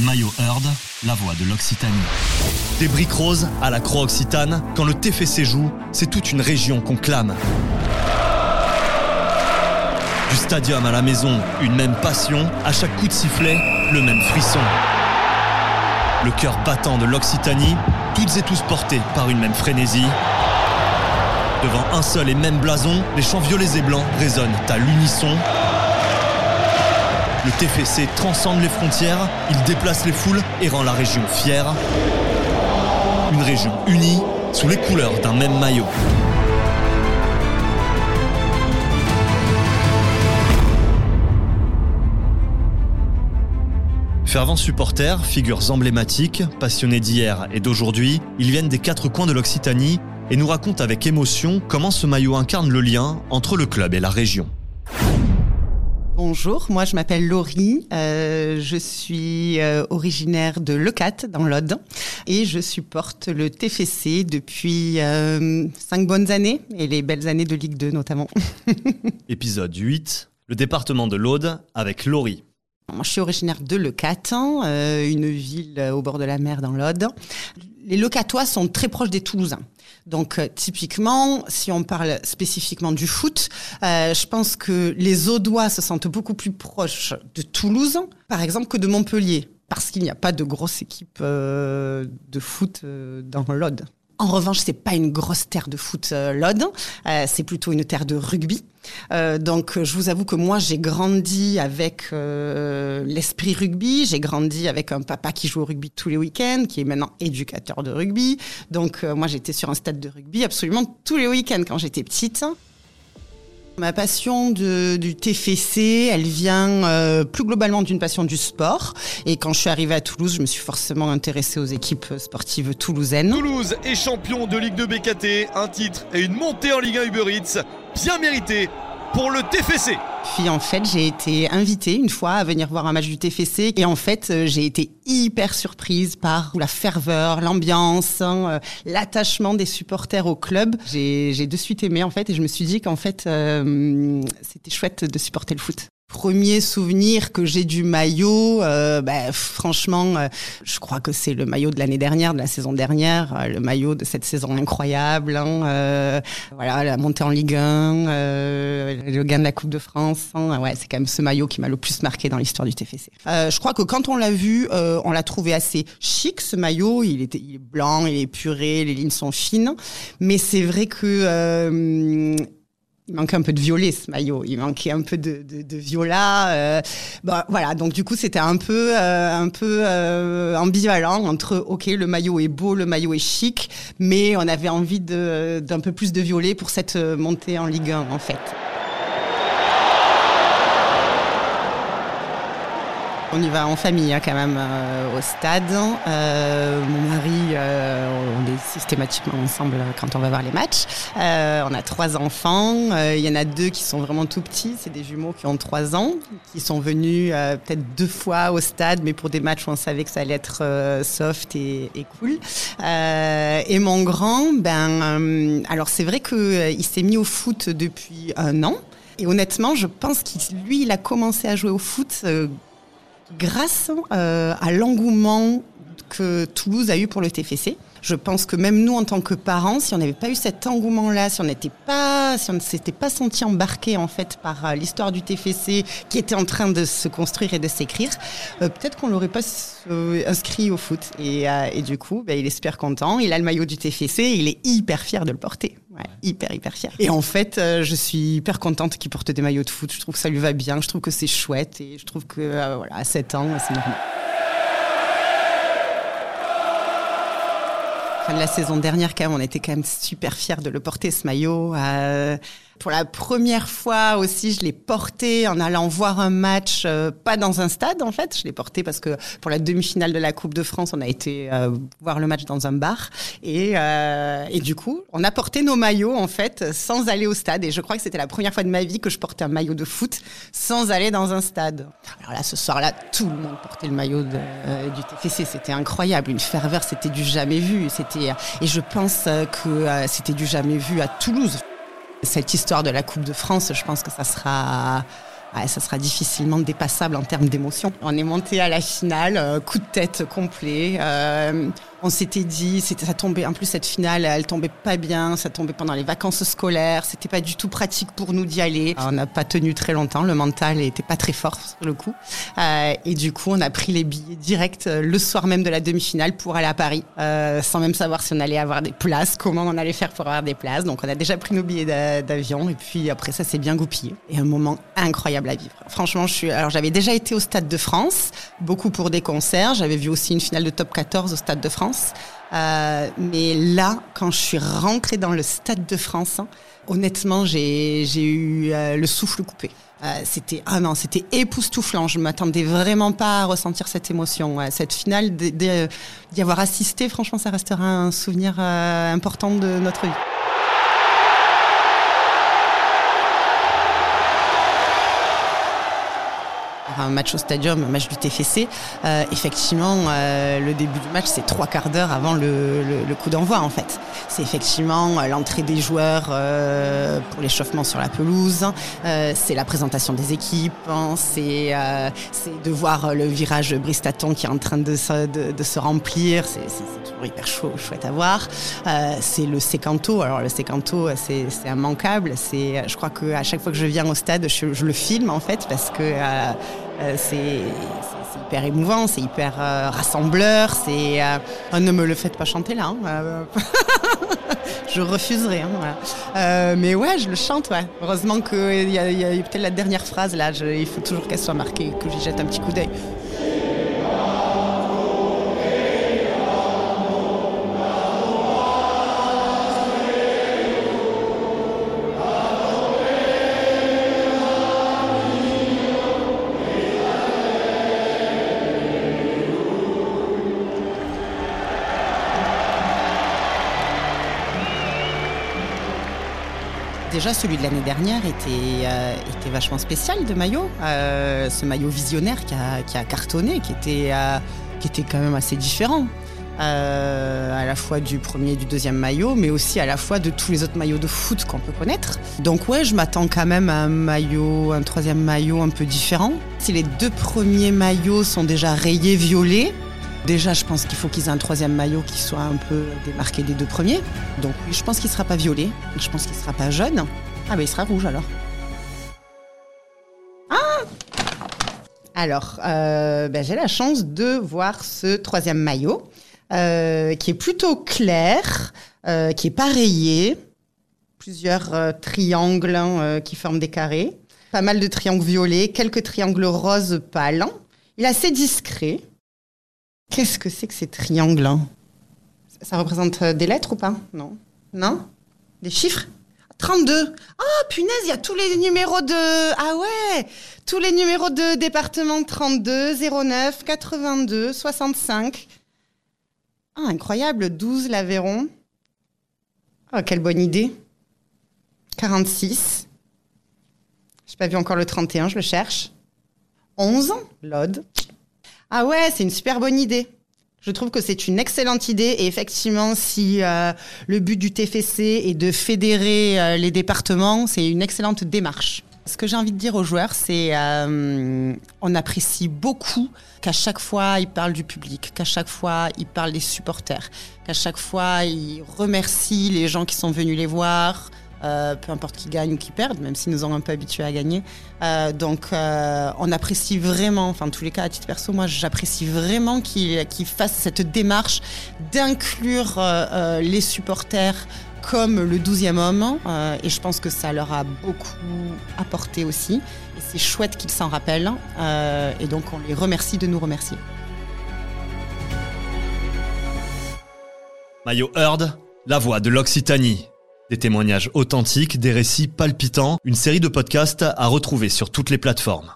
Maillot Heard, la voix de l'Occitanie. Des briques roses à la croix occitane, quand le TFC joue, c'est toute une région qu'on clame. Du stadium à la maison, une même passion, à chaque coup de sifflet, le même frisson. Le cœur battant de l'Occitanie, toutes et tous portés par une même frénésie. Devant un seul et même blason, les chants violets et blancs résonnent à l'unisson. Le TFC transcende les frontières, il déplace les foules et rend la région fière. Une région unie sous les couleurs d'un même maillot. Fervents supporters, figures emblématiques, passionnés d'hier et d'aujourd'hui, ils viennent des quatre coins de l'Occitanie et nous racontent avec émotion comment ce maillot incarne le lien entre le club et la région. Bonjour, moi je m'appelle Laurie, euh, je suis euh, originaire de Lecat dans l'Aude et je supporte le TFC depuis euh, cinq bonnes années et les belles années de Ligue 2 notamment. Épisode 8, le département de l'Aude avec Laurie. Moi, je suis originaire de Lecat, euh, une ville au bord de la mer dans l'Aude. Les Lecatois sont très proches des Toulousains. Donc euh, typiquement, si on parle spécifiquement du foot, euh, je pense que les Audois se sentent beaucoup plus proches de Toulouse, par exemple, que de Montpellier, parce qu'il n'y a pas de grosse équipe euh, de foot euh, dans l'Aude. En revanche, c'est pas une grosse terre de foot euh, l'Aude, euh, c'est plutôt une terre de rugby. Euh, donc, je vous avoue que moi, j'ai grandi avec euh, l'esprit rugby. J'ai grandi avec un papa qui joue au rugby tous les week-ends, qui est maintenant éducateur de rugby. Donc, euh, moi, j'étais sur un stade de rugby absolument tous les week-ends quand j'étais petite. Ma passion de, du TFC, elle vient euh, plus globalement d'une passion du sport. Et quand je suis arrivée à Toulouse, je me suis forcément intéressée aux équipes sportives toulousaines. Toulouse est champion de Ligue 2 BKT, un titre et une montée en Ligue 1 Uber Eats, bien mérité pour le TFC. Puis en fait, j'ai été invitée une fois à venir voir un match du TFC et en fait, euh, j'ai été hyper surprise par la ferveur, l'ambiance, hein, euh, l'attachement des supporters au club. J'ai de suite aimé en fait et je me suis dit qu'en fait, euh, c'était chouette de supporter le foot. Premier souvenir que j'ai du maillot, bah, franchement, je crois que c'est le maillot de l'année dernière, de la saison dernière, le maillot de cette saison incroyable. hein, voilà, la montée en Ligue 1, euh, le gain de la Coupe de France. hein, ouais, c'est quand même ce maillot qui m'a le plus marqué dans l'histoire du TFC. Euh, je crois que quand on l'a vu, euh, on l'a trouvé assez chic ce maillot. Il était, est blanc, il est puré, les lignes sont fines, mais c'est vrai que euh, il manquait un peu de violet ce maillot, il manquait un peu de, de, viola. Bah, voilà, donc du coup c'était un peu, un peu ambivalent entre ok le maillot est beau, le maillot est chic, mais on avait envie d'un peu plus de violet pour cette montée en Ligue 1 en fait. On y va en famille hein, quand même euh, au stade. Euh, mon mari, euh, on est systématiquement ensemble quand on va voir les matchs. Euh, on a trois enfants. Euh, Il y en a deux qui sont vraiment tout petits. C'est des jumeaux qui ont trois ans, qui sont venus euh, peut-être deux fois au stade, mais pour des matchs où on savait que ça allait être soft et, et cool. Et mon grand, ben, alors c'est vrai que euh, il s'est mis au foot depuis un an. Et honnêtement, je pense qu'il lui, il a commencé à jouer au foot grâce euh, à l'engouement que Toulouse a eu pour le TFC. Je pense que même nous, en tant que parents, si on n'avait pas eu cet engouement-là, si on n'était pas, si on ne s'était pas senti embarqué en fait par euh, l'histoire du TFC qui était en train de se construire et de s'écrire, euh, peut-être qu'on l'aurait pas euh, inscrit au foot. Et, euh, et du coup, ben, il est super content. Il a le maillot du TFC. Il est hyper fier de le porter. Ouais, hyper hyper fier. Et en fait, euh, je suis hyper contente qu'il porte des maillots de foot. Je trouve que ça lui va bien. Je trouve que c'est chouette et je trouve que euh, voilà, à 7 ans, c'est normal. Fin de la saison dernière, quand même, on était quand même super fiers de le porter ce maillot. Euh, pour la première fois aussi, je l'ai porté en allant voir un match, euh, pas dans un stade en fait. Je l'ai porté parce que pour la demi-finale de la Coupe de France, on a été euh, voir le match dans un bar et, euh, et du coup, on a porté nos maillots en fait sans aller au stade. Et je crois que c'était la première fois de ma vie que je portais un maillot de foot sans aller dans un stade. Alors là, ce soir-là, tout le monde portait le maillot de, euh, du TFC. C'était incroyable, une ferveur, c'était du jamais vu. C'était et je pense euh, que euh, c'était du jamais vu à Toulouse. Cette histoire de la Coupe de France, je pense que ça sera ouais, ça sera difficilement dépassable en termes d'émotion. On est monté à la finale, euh, coup de tête complet. Euh, on s'était dit, ça tombait, en plus cette finale, elle tombait pas bien, ça tombait pendant les vacances scolaires, c'était pas du tout pratique pour nous d'y aller. on n'a pas tenu très longtemps, le mental était pas très fort sur le coup. Euh, et du coup, on a pris les billets direct euh, le soir même de la demi-finale pour aller à Paris, euh, sans même savoir si on allait avoir des places, comment on allait faire pour avoir des places. Donc on a déjà pris nos billets d'a- d'avion et puis après ça s'est bien goupillé. Et un moment incroyable à vivre. Franchement, je suis, alors j'avais déjà été au Stade de France, beaucoup pour des concerts. J'avais vu aussi une finale de top 14 au Stade de France. Euh, mais là, quand je suis rentrée dans le Stade de France, hein, honnêtement, j'ai eu euh, le souffle coupé. Euh, c'était ah non, c'était époustouflant. Je m'attendais vraiment pas à ressentir cette émotion. Cette finale, d'y avoir assisté, franchement, ça restera un souvenir important de notre vie. Un match au stadium, un match du TFC, euh, effectivement, euh, le début du match, c'est trois quarts d'heure avant le, le- le coup d'envoi, en fait. C'est effectivement euh, l'entrée des joueurs euh, pour l'échauffement sur la pelouse, euh, c'est la présentation des équipes, hein, c'est euh, c'est de voir le virage Bristaton qui est en train de se, de, de se remplir, c'est toujours hyper chaud, chouette à voir. C'est le sécanto, alors le sécanto, c'est immanquable, je crois qu'à chaque fois que je viens au stade, je, je le filme, en fait, parce que... euh, c'est hyper émouvant, c'est hyper euh, rassembleur, c'est... euh, oh, ne me le faites pas chanter là. hein, je refuserai. hein, mais ouais, je le chante, ouais. Heureusement qu'il y a, peut-être la dernière phrase là, il faut toujours qu'elle soit marquée, que j'y jette un petit coup d'œil. Déjà, celui de l'année dernière était, euh, vachement spécial de maillot. Euh, ce maillot visionnaire qui a, cartonné, qui était, euh, qui était quand même assez différent. À la fois du premier et du deuxième maillot, mais aussi à la fois de tous les autres maillots de foot qu'on peut connaître. Donc ouais, je m'attends quand même à un maillot, un troisième maillot un peu différent. Si les deux premiers maillots sont déjà rayés violets, Déjà, je pense qu'il faut qu'ils aient un troisième maillot qui soit un peu démarqué des deux premiers. Donc, je pense qu'il ne sera pas violet. Je pense qu'il ne sera pas jaune. Ah, ben il sera rouge alors. Ah Alors, euh, ben, j'ai la chance de voir ce troisième maillot euh, qui est plutôt clair, euh, qui est rayé. Plusieurs triangles hein, qui forment des carrés. Pas mal de triangles violets, quelques triangles roses pâles. Il est assez discret. Qu'est-ce que c'est que ces triangles Ça représente euh, des lettres ou pas? Non. Non? Des chiffres? 32 Ah, punaise, il y a tous les numéros de... Ah ouais Tous les numéros de département 32, 09, 82, 65. Ah, incroyable, 12, l'Aveyron. Ah, quelle bonne idée. 46. J'ai pas vu encore le 31, je le cherche. 11, l'Aude. Ah ouais, c'est une super bonne idée. Je trouve que c'est une excellente idée et effectivement, si euh, le but du TFC est de fédérer euh, les départements, c'est une excellente démarche. Ce que j'ai envie de dire aux joueurs, c'est euh, on apprécie beaucoup qu'à chaque fois ils parlent du public, qu'à chaque fois ils parlent des supporters, qu'à chaque fois ils remercient les gens qui sont venus les voir, euh, peu importe qui gagne ou qui perdent, même s'ils nous ont un peu habitués à gagner. Euh, donc, euh, on apprécie vraiment, enfin, en tous les cas, à titre perso, moi, j'apprécie vraiment qu'ils fassent cette démarche d'inclure les supporters comme le 12e homme. et je pense que ça leur a beaucoup apporté aussi. Et c'est chouette qu'ils s'en rappellent. et donc, on les remercie de nous remercier. Maillot Heard, la voix de l'Occitanie. Des témoignages authentiques, des récits palpitants, une série de podcasts à retrouver sur toutes les plateformes.